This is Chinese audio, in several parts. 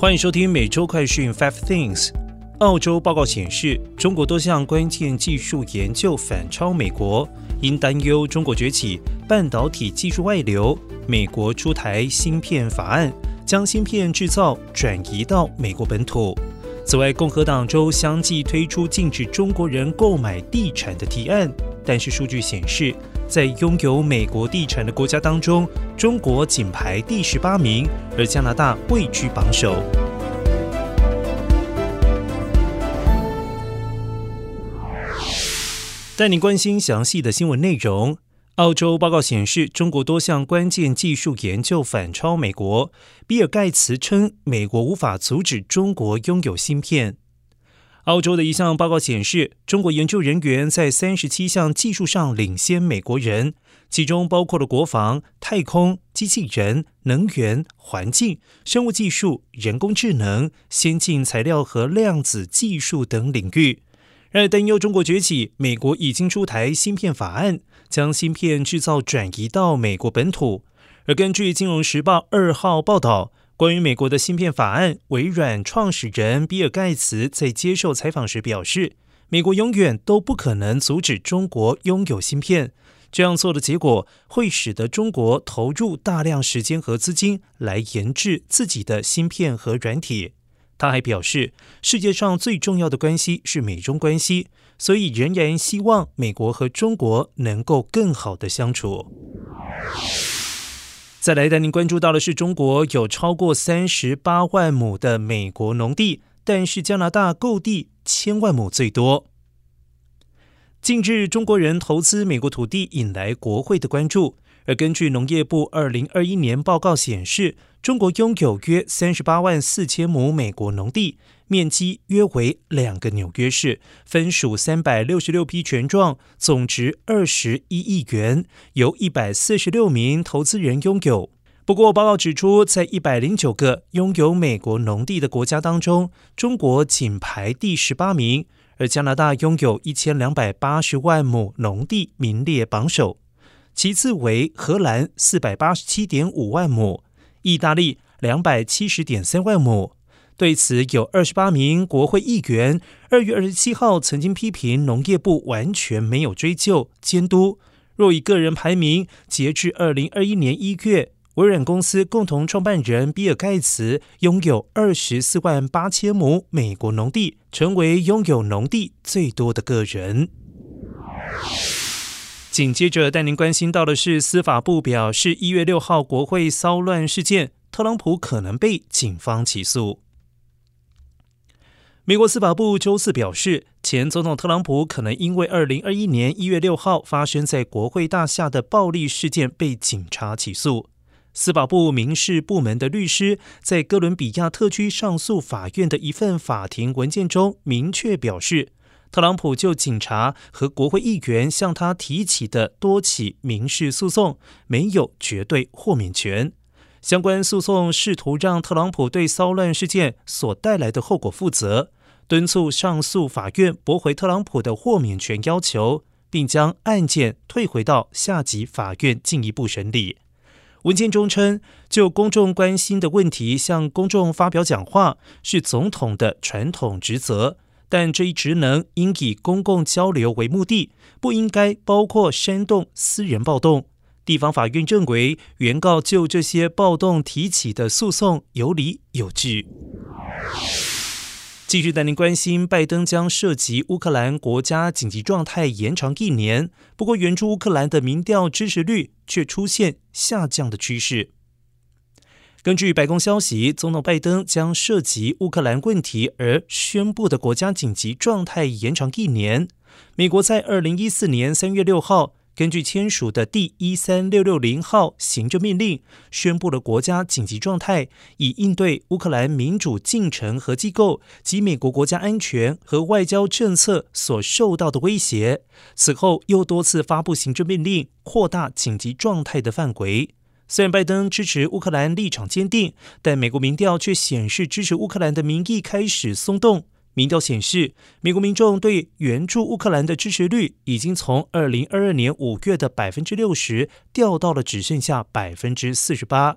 欢迎收听每周快讯 Five Things。澳洲报告显示，中国多项关键技术研究反超美国，因担忧中国崛起、半导体技术外流，美国出台芯片法案，将芯片制造转移到美国本土。此外，共和党州相继推出禁止中国人购买地产的提案，但是数据显示。在拥有美国地产的国家当中，中国仅排第十八名，而加拿大位居榜首。带你关心详细的新闻内容。澳洲报告显示，中国多项关键技术研究反超美国。比尔盖茨称，美国无法阻止中国拥有芯片。澳洲的一项报告显示，中国研究人员在三十七项技术上领先美国人，其中包括了国防、太空、机器人、能源、环境、生物技术、人工智能、先进材料和量子技术等领域。然而，担忧中国崛起，美国已经出台芯片法案，将芯片制造转移到美国本土。而根据《金融时报》二号报道。关于美国的芯片法案，微软创始人比尔盖茨在接受采访时表示：“美国永远都不可能阻止中国拥有芯片，这样做的结果会使得中国投入大量时间和资金来研制自己的芯片和软体。”他还表示：“世界上最重要的关系是美中关系，所以仍然希望美国和中国能够更好的相处。”再来带您关注到的是，中国有超过三十八万亩的美国农地，但是加拿大购地千万亩最多。近日，中国人投资美国土地引来国会的关注。而根据农业部二零二一年报告显示，中国拥有约三十八万四千亩美国农地，面积约为两个纽约市，分属三百六十六批权状，总值二十一亿元，由一百四十六名投资人拥有。不过，报告指出，在一百零九个拥有美国农地的国家当中，中国仅排第十八名，而加拿大拥有一千两百八十万亩农地，名列榜首。其次为荷兰四百八十七点五万亩，意大利两百七十点三万亩。对此，有二十八名国会议员二月二十七号曾经批评农业部完全没有追究监督。若以个人排名，截至二零二一年一月，微软公司共同创办人比尔盖茨拥有二十四万八千亩美国农地，成为拥有农地最多的个人。紧接着带您关心到的是，司法部表示，一月六号国会骚乱事件，特朗普可能被警方起诉。美国司法部周四表示，前总统特朗普可能因为二零二一年一月六号发生在国会大厦的暴力事件被警察起诉。司法部民事部门的律师在哥伦比亚特区上诉法院的一份法庭文件中明确表示。特朗普就警察和国会议员向他提起的多起民事诉讼没有绝对豁免权。相关诉讼试图让特朗普对骚乱事件所带来的后果负责，敦促上诉法院驳回特朗普的豁免权要求，并将案件退回到下级法院进一步审理。文件中称，就公众关心的问题向公众发表讲话是总统的传统职责。但这一职能应以公共交流为目的，不应该包括煽动私人暴动。地方法院认为，原告就这些暴动提起的诉讼有理有据。继续带您关心，拜登将涉及乌克兰国家紧急状态延长一年，不过援助乌克兰的民调支持率却出现下降的趋势。根据白宫消息，总统拜登将涉及乌克兰问题而宣布的国家紧急状态延长一年。美国在二零一四年三月六号根据签署的第一三六六零号行政命令，宣布了国家紧急状态，以应对乌克兰民主进程和机构及美国国家安全和外交政策所受到的威胁。此后又多次发布行政命令，扩大紧急状态的范围。虽然拜登支持乌克兰立场坚定，但美国民调却显示支持乌克兰的民意开始松动。民调显示，美国民众对援助乌克兰的支持率已经从二零二二年五月的百分之六十掉到了只剩下百分之四十八。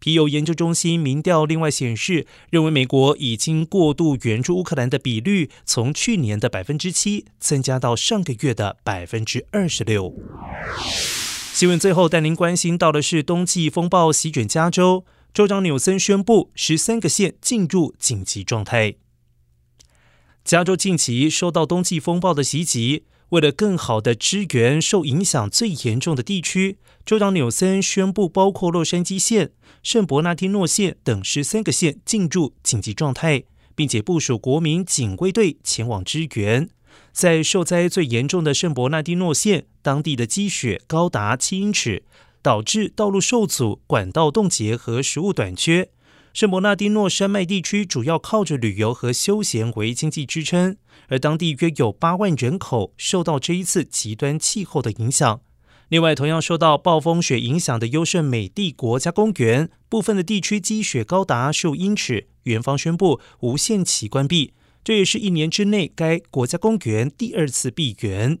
皮尤研究中心民调另外显示，认为美国已经过度援助乌克兰的比率，从去年的百分之七增加到上个月的百分之二十六。新闻最后带您关心到的是冬季风暴席卷加州，州长纽森宣布十三个县进入紧急状态。加州近期受到冬季风暴的袭击。为了更好的支援受影响最严重的地区，州长纽森宣布，包括洛杉矶县、圣伯纳蒂诺县等十三个县进入紧急状态，并且部署国民警卫队前往支援。在受灾最严重的圣伯纳蒂诺县，当地的积雪高达七英尺，导致道路受阻、管道冻结和食物短缺。圣伯纳蒂诺山脉地区主要靠着旅游和休闲为经济支撑，而当地约有八万人口受到这一次极端气候的影响。另外，同样受到暴风雪影响的优胜美地国家公园，部分的地区积雪高达数英尺，园方宣布无限期关闭，这也是一年之内该国家公园第二次闭园。